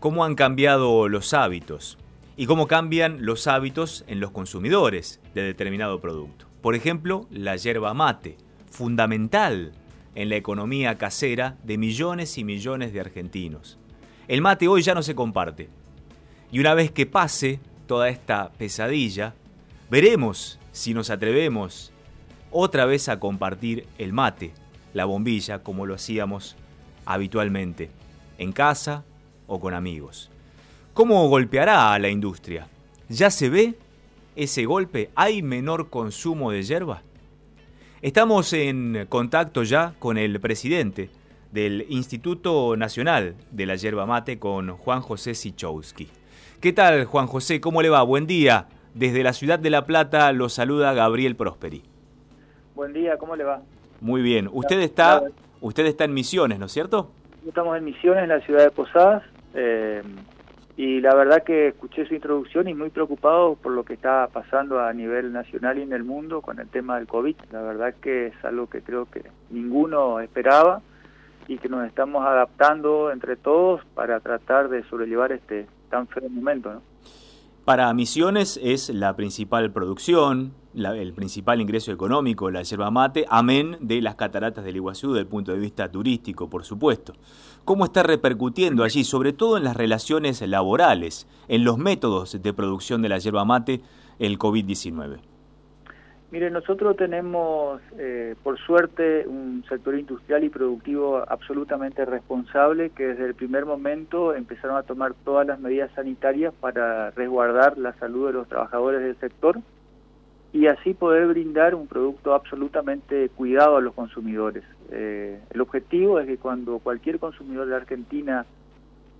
cómo han cambiado los hábitos y cómo cambian los hábitos en los consumidores de determinado producto. Por ejemplo, la yerba mate, fundamental en la economía casera de millones y millones de argentinos. El mate hoy ya no se comparte. Y una vez que pase toda esta pesadilla, veremos si nos atrevemos otra vez a compartir el mate, la bombilla, como lo hacíamos habitualmente, en casa o con amigos. ¿Cómo golpeará a la industria? ¿Ya se ve ese golpe? ¿Hay menor consumo de hierba? Estamos en contacto ya con el presidente del Instituto Nacional de la Yerba Mate, con Juan José Sichowski. ¿Qué tal, Juan José? ¿Cómo le va? Buen día. Desde la ciudad de La Plata lo saluda Gabriel Prosperi. Buen día, ¿cómo le va? Muy bien. Usted está, usted está en Misiones, ¿no es cierto? Estamos en Misiones, en la ciudad de Posadas. Eh, y la verdad que escuché su introducción y muy preocupado por lo que está pasando a nivel nacional y en el mundo con el tema del COVID. La verdad que es algo que creo que ninguno esperaba y que nos estamos adaptando entre todos para tratar de sobrellevar este tan feo momento. ¿no? Para Misiones es la principal producción, el principal ingreso económico, la yerba mate, amén de las cataratas del Iguazú desde el punto de vista turístico, por supuesto. ¿Cómo está repercutiendo allí, sobre todo en las relaciones laborales, en los métodos de producción de la yerba mate, el COVID-19? Mire, nosotros tenemos, eh, por suerte, un sector industrial y productivo absolutamente responsable que desde el primer momento empezaron a tomar todas las medidas sanitarias para resguardar la salud de los trabajadores del sector y así poder brindar un producto absolutamente cuidado a los consumidores. Eh, el objetivo es que cuando cualquier consumidor de Argentina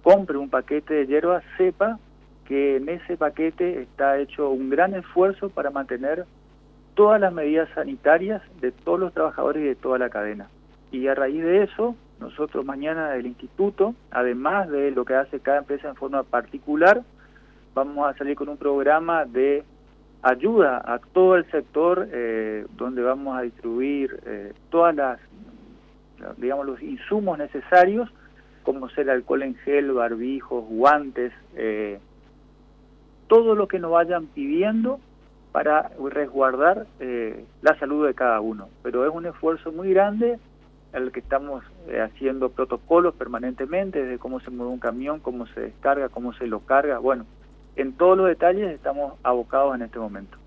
compre un paquete de hierba, sepa que en ese paquete está hecho un gran esfuerzo para mantener todas las medidas sanitarias de todos los trabajadores y de toda la cadena. Y a raíz de eso, nosotros mañana del instituto, además de lo que hace cada empresa en forma particular, vamos a salir con un programa de ayuda a todo el sector eh, donde vamos a distribuir eh, todas las, digamos, los insumos necesarios, como ser alcohol en gel, barbijos, guantes, eh, todo lo que nos vayan pidiendo para resguardar eh, la salud de cada uno. Pero es un esfuerzo muy grande el que estamos eh, haciendo protocolos permanentemente, desde cómo se mueve un camión, cómo se descarga, cómo se lo carga. Bueno, en todos los detalles estamos abocados en este momento.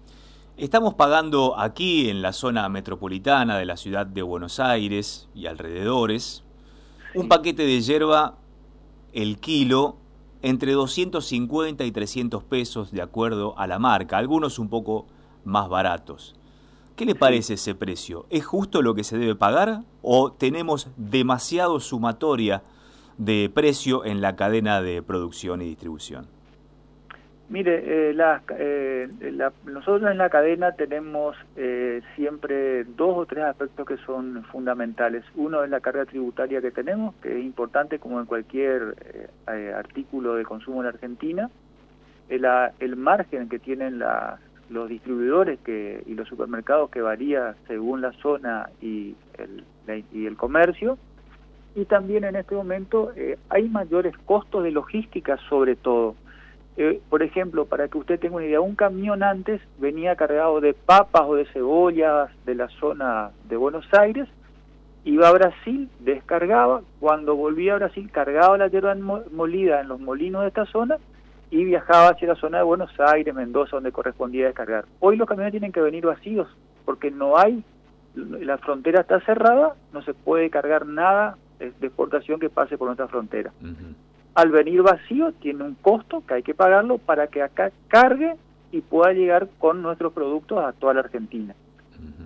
Estamos pagando aquí en la zona metropolitana de la ciudad de Buenos Aires y alrededores un paquete de hierba el kilo entre 250 y 300 pesos de acuerdo a la marca, algunos un poco más baratos. ¿Qué le parece ese precio? ¿Es justo lo que se debe pagar o tenemos demasiado sumatoria de precio en la cadena de producción y distribución? Mire, eh, eh, nosotros en la cadena tenemos eh, siempre dos o tres aspectos que son fundamentales. Uno es la carga tributaria que tenemos, que es importante como en cualquier artículo de consumo en Argentina. El, el margen que tienen los distribuidores que, y los supermercados que varía según la zona y el, y el comercio. Y también en este momento hay mayores costos de logística sobre todo eh, por ejemplo, para que usted tenga una idea, un camión antes venía cargado de papas o de cebollas de la zona de Buenos Aires, iba a Brasil, descargaba, cuando volvía a Brasil cargaba la hierba molida en los molinos de esta zona y viajaba hacia la zona de Buenos Aires, Mendoza, donde correspondía descargar. Hoy los camiones tienen que venir vacíos porque no hay, la frontera está cerrada, no se puede cargar nada de exportación que pase por nuestra frontera al venir vacío tiene un costo que hay que pagarlo para que acá cargue y pueda llegar con nuestros productos a toda la Argentina.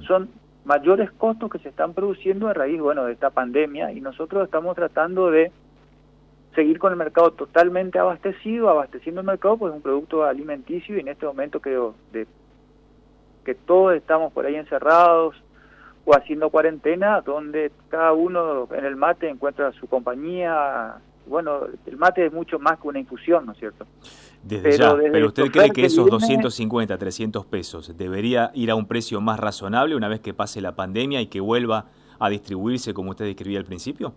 Son mayores costos que se están produciendo a raíz bueno de esta pandemia y nosotros estamos tratando de seguir con el mercado totalmente abastecido, abasteciendo el mercado pues un producto alimenticio y en este momento creo de que todos estamos por ahí encerrados o haciendo cuarentena donde cada uno en el mate encuentra su compañía, bueno, el mate es mucho más que una infusión, ¿no es cierto? Desde ya, pero usted cree que esos 250, 300 pesos debería ir a un precio más razonable una vez que pase la pandemia y que vuelva a distribuirse como usted describía al principio?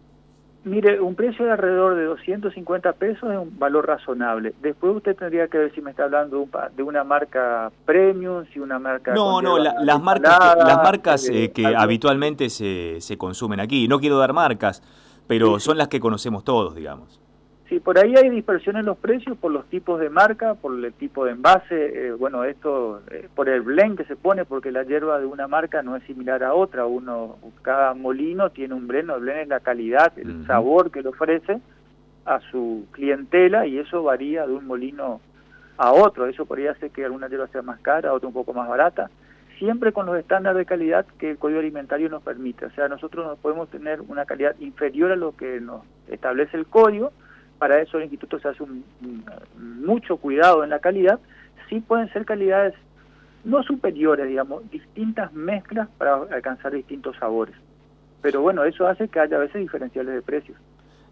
Mire, un precio de alrededor de 250 pesos es un valor razonable. Después usted tendría que ver si me está hablando de una marca premium, si una marca... No, no, las, marcas que, las marcas eh, que habitualmente se, se consumen aquí. No quiero dar marcas, pero son las que conocemos todos, digamos. Sí, por ahí hay dispersión en los precios por los tipos de marca, por el tipo de envase, eh, bueno, esto eh, por el blend que se pone, porque la hierba de una marca no es similar a otra, uno cada molino tiene un blend, el blend es la calidad, el sabor que le ofrece a su clientela y eso varía de un molino a otro, eso podría hacer que alguna hierba sea más cara, otra un poco más barata, siempre con los estándares de calidad que el Código Alimentario nos permite, o sea, nosotros no podemos tener una calidad inferior a lo que nos establece el código, para eso el instituto se hace un, mucho cuidado en la calidad, sí pueden ser calidades no superiores, digamos, distintas mezclas para alcanzar distintos sabores. Pero bueno, eso hace que haya a veces diferenciales de precios.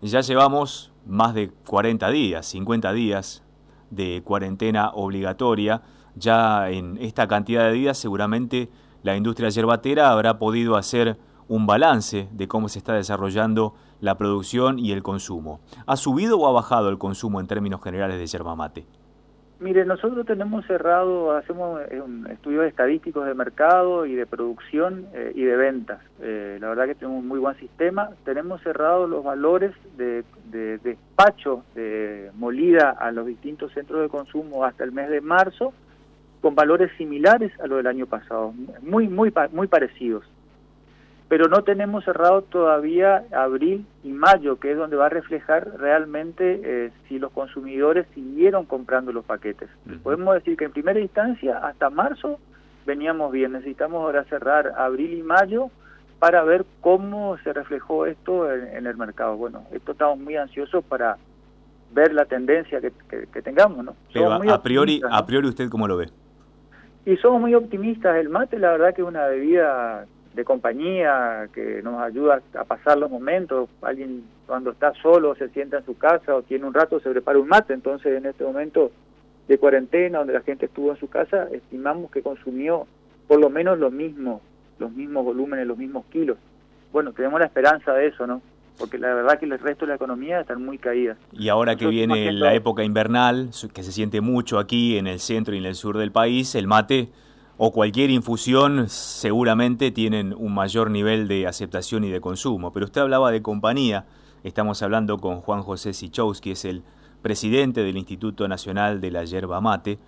Ya llevamos más de 40 días, 50 días de cuarentena obligatoria. Ya en esta cantidad de días seguramente la industria yerbatera habrá podido hacer un balance de cómo se está desarrollando la producción y el consumo. ¿Ha subido o ha bajado el consumo en términos generales de yerba mate? Mire, nosotros tenemos cerrado, hacemos eh, estudios estadísticos de mercado y de producción eh, y de ventas. Eh, la verdad que tenemos un muy buen sistema. Tenemos cerrados los valores de, despacho de molida a los distintos centros de consumo hasta el mes de marzo con valores similares a los del año pasado, muy, muy, muy parecidos pero no tenemos cerrado todavía abril y mayo, que es donde va a reflejar realmente eh, si los consumidores siguieron comprando los paquetes. Podemos decir que en primera instancia, hasta marzo, veníamos bien. Necesitamos ahora cerrar abril y mayo para ver cómo se reflejó esto en, el mercado. Bueno, esto estamos muy ansiosos para ver la tendencia que, tengamos, ¿no? Pero a, priori, a priori, ¿usted cómo lo ve? Y somos muy optimistas. El mate, la verdad que es una bebida de compañía que nos ayuda a pasar los momentos. Alguien cuando está solo se sienta en su casa o tiene un rato se prepara un mate. Entonces en este momento de cuarentena donde la gente estuvo en su casa estimamos que consumió por lo menos lo mismo, los mismos volúmenes, los mismos kilos. Bueno, tenemos la esperanza de eso, ¿no? Porque la verdad que el resto de la economía están muy caídas. Y ahora que viene la época invernal, que se siente mucho aquí en el centro y en el sur del país, el mate o cualquier infusión seguramente tienen un mayor nivel de aceptación y de consumo. Pero usted hablaba de compañía, estamos hablando con Juan José Sichowski, es el presidente del Instituto Nacional de la Yerba Mate,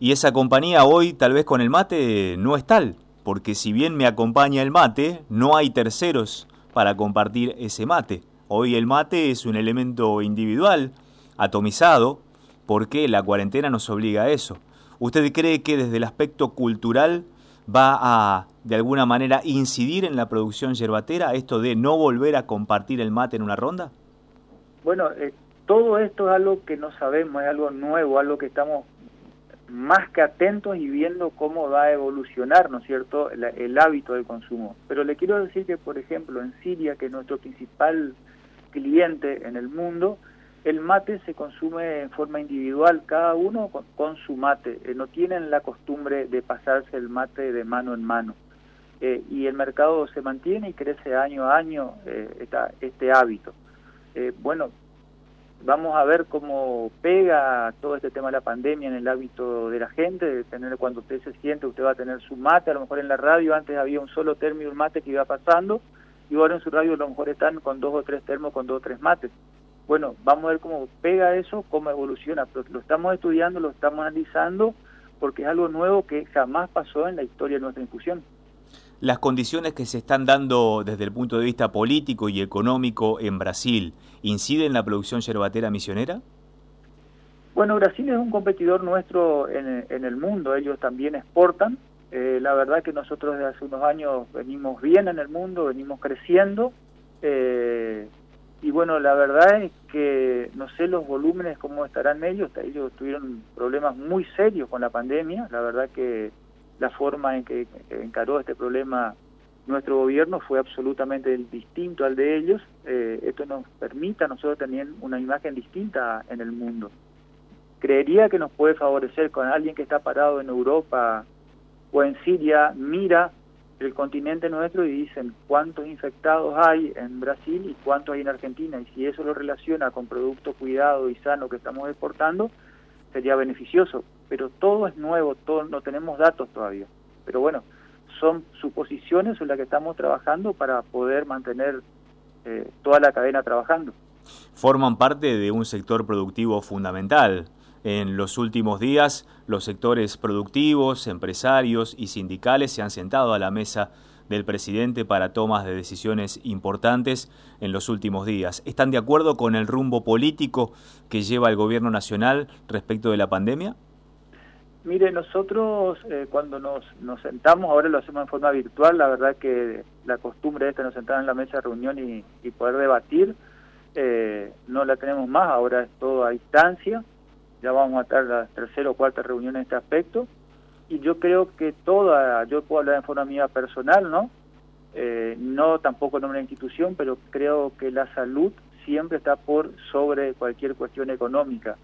y esa compañía hoy tal vez con el mate no es tal, porque si bien me acompaña el mate, no hay terceros para compartir ese mate. Hoy el mate es un elemento individual, atomizado, porque la cuarentena nos obliga a eso. ¿Usted cree que desde el aspecto cultural va a, de alguna manera, incidir en la producción yerbatera, esto de no volver a compartir el mate en una ronda? Bueno, eh, todo esto es algo que no sabemos, es algo nuevo, algo que estamos más que atentos y viendo cómo va a evolucionar, ¿no es cierto?, el, hábito de consumo. Pero le quiero decir que, por ejemplo, en Siria, que es nuestro principal cliente en el mundo, el mate se consume en forma individual, cada uno con, su mate. Eh, no tienen la costumbre de pasarse el mate de mano en mano. Eh, y el mercado se mantiene y crece año a año eh, este hábito. bueno, vamos a ver cómo pega todo este tema de la pandemia en el hábito de la gente, de tener cuando usted se siente, usted va a tener su mate, a lo mejor en la radio antes había un solo termo y un mate que iba pasando, y ahora en su radio a lo mejor están con dos o tres termos, con dos o tres mates bueno, vamos a ver cómo pega eso, cómo evoluciona, lo estamos estudiando, lo estamos analizando, porque es algo nuevo que jamás pasó en la historia de nuestra infusión. Las condiciones que se están dando desde el punto de vista político y económico en Brasil, ¿inciden en la producción yerbatera misionera? Bueno, Brasil es un competidor nuestro en, el mundo, ellos también exportan. Eh, la verdad que nosotros desde hace unos años venimos bien en el mundo, venimos creciendo. Eh, y bueno, la verdad es que no sé los volúmenes cómo estarán ellos, ellos tuvieron problemas muy serios con la pandemia, la verdad que la forma en que encaró este problema nuestro gobierno fue absolutamente distinto al de ellos, eh, esto nos permite a nosotros tener una imagen distinta en el mundo. Creería que nos puede favorecer con alguien que está parado en Europa o en Siria, mira el continente nuestro y dicen cuántos infectados hay en Brasil y cuántos hay en Argentina. Y si eso lo relaciona con producto cuidado y sano que estamos exportando, sería beneficioso. Pero todo es nuevo, todo, no tenemos datos todavía. Pero bueno, son suposiciones sobre las que estamos trabajando para poder mantener eh, toda la cadena trabajando. Forman parte de un sector productivo fundamental. En los últimos días, los sectores productivos, empresarios y sindicales se han sentado a la mesa del presidente para tomas de decisiones importantes en los últimos días. ¿Están de acuerdo con el rumbo político que lleva el gobierno nacional respecto de la pandemia? Mire, nosotros eh, cuando nos, nos sentamos, ahora lo hacemos en forma virtual, la verdad que la costumbre es que nos sentamos en la mesa de reunión y, poder debatir, eh, no la tenemos más, ahora es todo a distancia, ya vamos a estar la tercera o cuarta reunión en este aspecto, y yo creo que toda, yo puedo hablar en forma mía personal, ¿no? Eh, no tampoco en una institución, pero creo que la salud siempre está por sobre cualquier cuestión económica.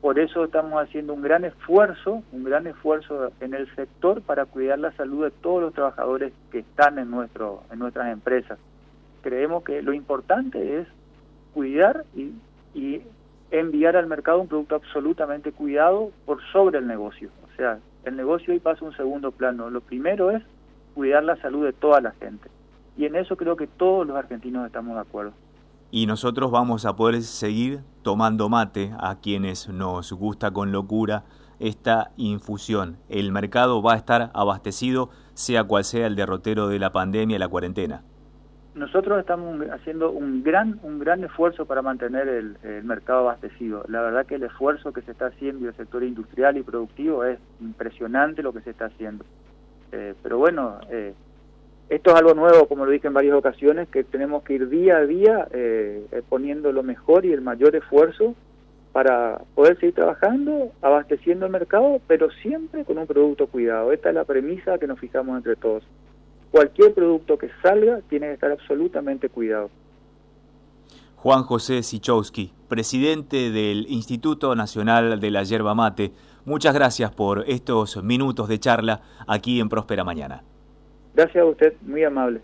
Por eso estamos haciendo un gran esfuerzo, un gran esfuerzo en el sector para cuidar la salud de todos los trabajadores que están en, nuestro, en nuestras empresas. Creemos que lo importante es cuidar y, y enviar al mercado un producto absolutamente cuidado por sobre el negocio. O sea, el negocio hoy pasa un segundo plano. Lo primero es cuidar la salud de toda la gente. Y en eso creo que todos los argentinos estamos de acuerdo y nosotros vamos a poder seguir tomando mate a quienes nos gusta con locura esta infusión. El mercado va a estar abastecido sea cual sea el derrotero de la pandemia la cuarentena. Nosotros estamos haciendo un gran un gran esfuerzo para mantener el, mercado abastecido. La verdad que el esfuerzo que se está haciendo en el sector industrial y productivo es impresionante lo que se está haciendo. Eh, pero bueno, eh, esto es algo nuevo, como lo dije en varias ocasiones, que tenemos que ir día a día eh, eh, poniendo lo mejor y el mayor esfuerzo para poder seguir trabajando, abasteciendo el mercado, pero siempre con un producto cuidado. Esta es la premisa que nos fijamos entre todos. Cualquier producto que salga tiene que estar absolutamente cuidado. Juan José Sichowski, presidente del Instituto Nacional de la Yerba Mate, muchas gracias por estos minutos de charla aquí en Próspera Mañana. Gracias a usted, muy amable.